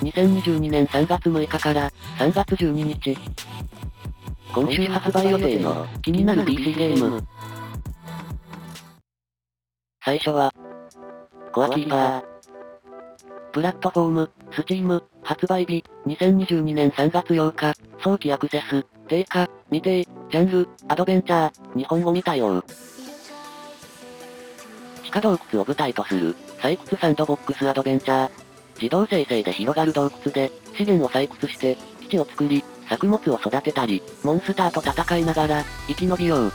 2022年3月6日から3月12日。今週発売予定の気になる PC ゲーム。最初は、コアキーパー。プラットフォーム、スチーム、発売日、2022年3月8日、早期アクセス、定価、未定、ジャンル、アドベンチャー、日本語に対応。地下洞窟を舞台とする、採掘サンドボックスアドベンチャー。自動生成で広がる洞窟で、資源を採掘して、基地を作り、作物を育てたり、モンスターと戦いながら、生き延びよう。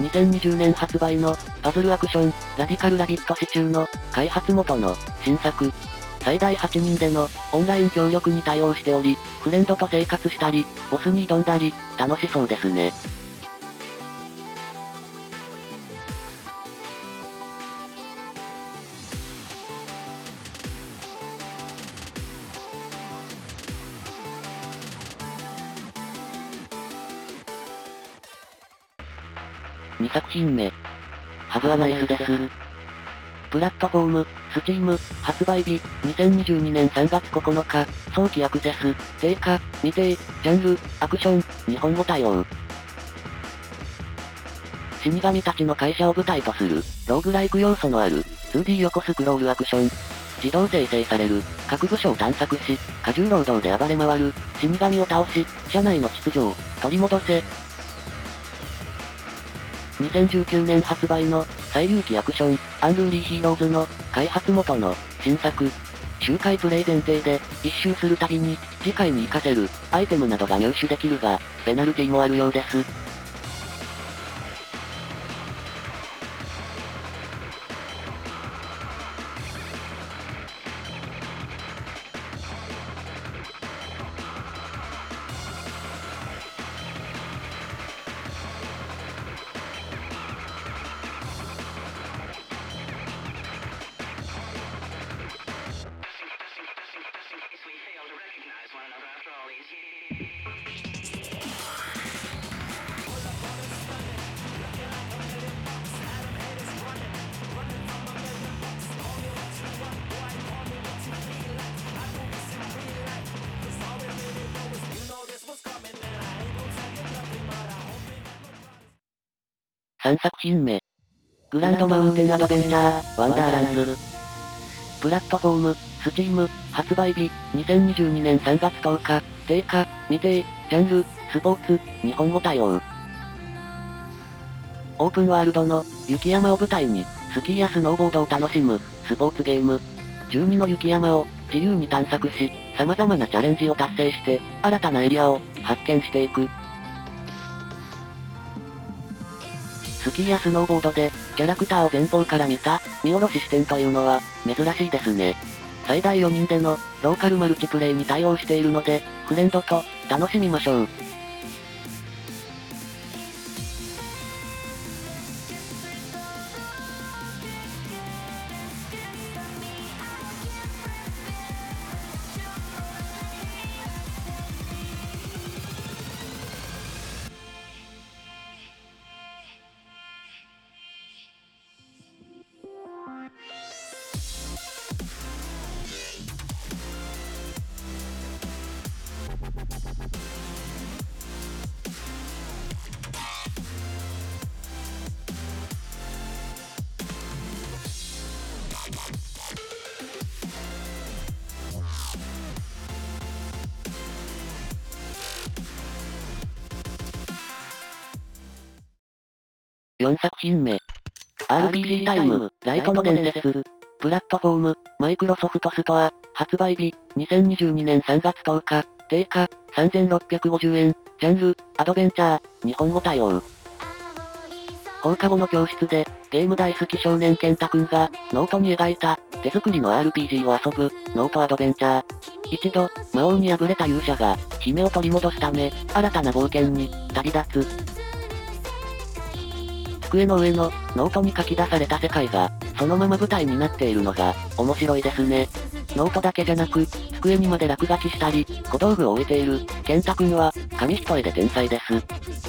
2020年発売の、パズルアクション、ラディカルラビットシチューの、開発元の、新作。最大8人での、オンライン協力に対応しており、フレンドと生活したり、ボスに挑んだり、楽しそうですね。2作品目。ハブアナイスです。プラットフォーム、スチーム、発売日、2022年3月9日、早期アクセス、定価、未定、ジャンル、アクション、日本語対応。死神たちの会社を舞台とする、ローグライク要素のある、2D 横スクロールアクション。自動生成される、各部署を探索し、過重労働で暴れ回る、死神を倒し、社内の秩序を、取り戻せ、2019年発売の、最有機アクション、アンルーリーヒーローズの、開発元の、新作。周回プレイ前提で、一周するたびに、次回に活かせる、アイテムなどが入手できるが、ペナルティもあるようです。3作品目。グランドマウンテンアドベンチャー、ワンダーランズ。プラットフォーム、スチーム、発売日、2022年3月10日、定価、未定、ジャンル、スポーツ、日本語対応。オープンワールドの、雪山を舞台に、スキーやスノーボードを楽しむ、スポーツゲーム。12の雪山を、自由に探索し、様々なチャレンジを達成して、新たなエリアを、発見していく。スキーやスノーボードで、キャラクターを前方から見た、見下ろし視点というのは、珍しいですね。最大4人での、ローカルマルチプレイに対応しているので、フレンドと、楽しみましょう。4作品目。RPG タイム、ライトの伝説。プラットフォーム、 Microsoft Store、発売日、2022年3月10日、定価、3650円、ジャンル、アドベンチャー、日本語対応。放課後の教室で、ゲーム大好き少年健太くんが、ノートに描いた、手作りの RPG を遊ぶ、ノートアドベンチャー。一度、魔王に敗れた勇者が、姫を取り戻すため、新たな冒険に、旅立つ。机の上の、ノートに書き出された世界が、そのまま舞台になっているのが、面白いですね。ノートだけじゃなく、机にまで落書きしたり、小道具を置いている、健太くんは、紙一重で天才です。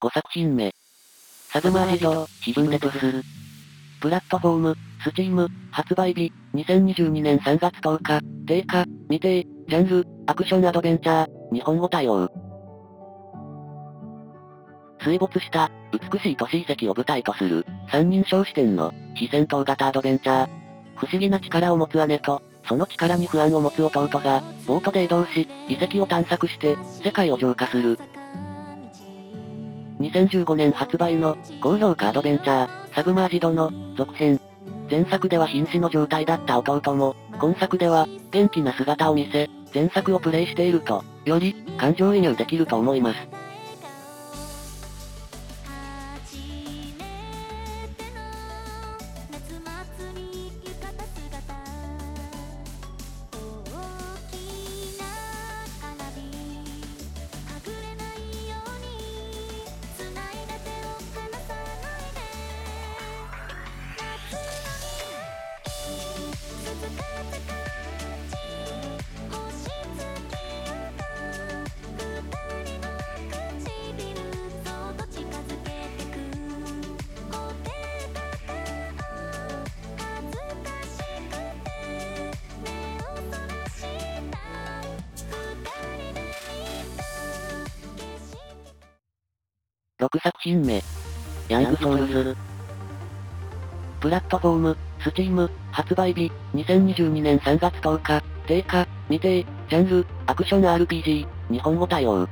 5作品目。サブマージド、ヒブンレトス。プラットフォーム、スチーム、発売日、2022年3月10日、定価、未定、ジャンル、アクションアドベンチャー、日本語対応。水没した、美しい都市遺跡を舞台とする、三人称視点の、非戦闘型アドベンチャー。不思議な力を持つ姉と、その力に不安を持つ弟が、ボートで移動し、遺跡を探索して、世界を浄化する。2015年発売の、高評価アドベンチャー、サブマージドの、続編。前作では瀕死の状態だった弟も、今作では、元気な姿を見せ、前作をプレイしていると、より、感情移入できると思います。6作品目。 Young Souls。プラットフォーム、 Steam、発売日、2022年3月10日、定価、未定、ジャンル、アクション RPG、日本語対応。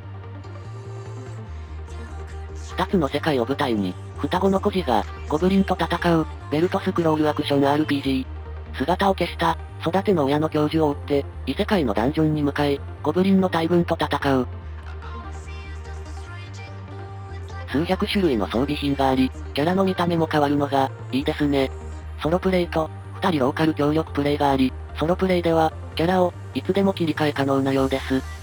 二つの世界を舞台に、双子の孤児が、ゴブリンと戦う、ベルトスクロールアクション RPG。姿を消した、育ての親の教授を追って、異世界のダンジョンに向かい、ゴブリンの大群と戦う。数百種類の装備品があり、キャラの見た目も変わるのが、いいですね。ソロプレイと、二人ローカル協力プレイがあり、ソロプレイでは、キャラを、いつでも切り替え可能なようです。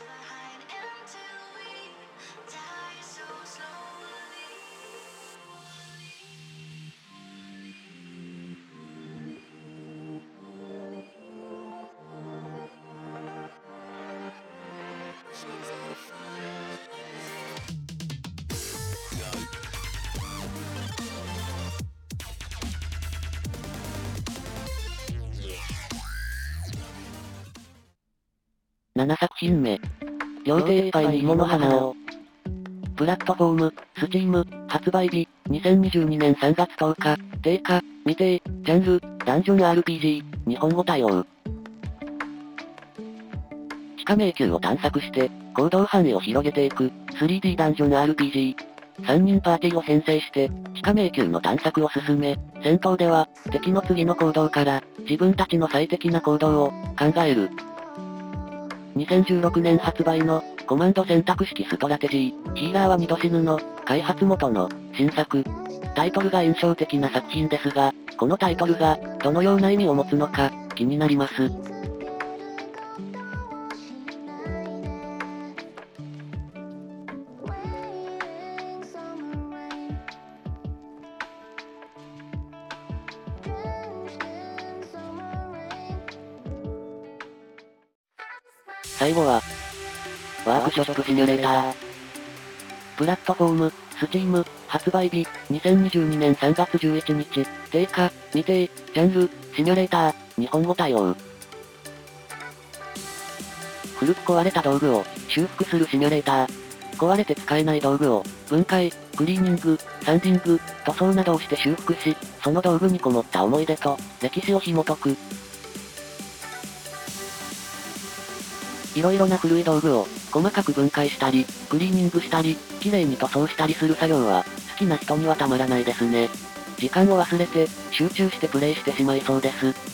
my 7作品目。両手いっぱいに芋の花を。プラットフォーム、スチーム、発売日、2022年3月10日、定価、未定、ジャンル、ダンジョン RPG、日本語対応。地下迷宮を探索して、行動範囲を広げていく、3D ダンジョン RPG。3人パーティーを編成して、地下迷宮の探索を進め、戦闘では、敵の次の行動から、自分たちの最適な行動を、考える。2016年発売の、コマンド選択式ストラテジー、ヒーラーは二度死ぬの、開発元の、新作。タイトルが印象的な作品ですが、このタイトルが、どのような意味を持つのか、気になります。後は、ワークショップシミュレーター。プラットフォーム、スチーム、発売日、2022年3月11日、定価、未定、ジャンル、シミュレーター、日本語対応。古く壊れた道具を修復するシミュレーター。壊れて使えない道具を分解、クリーニング、サンディング、塗装などをして修復し、その道具にこもった思い出と歴史を紐解く。色々な古い道具を、細かく分解したり、クリーニングしたり、綺麗に塗装したりする作業は、好きな人にはたまらないですね。時間を忘れて、集中してプレイしてしまいそうです。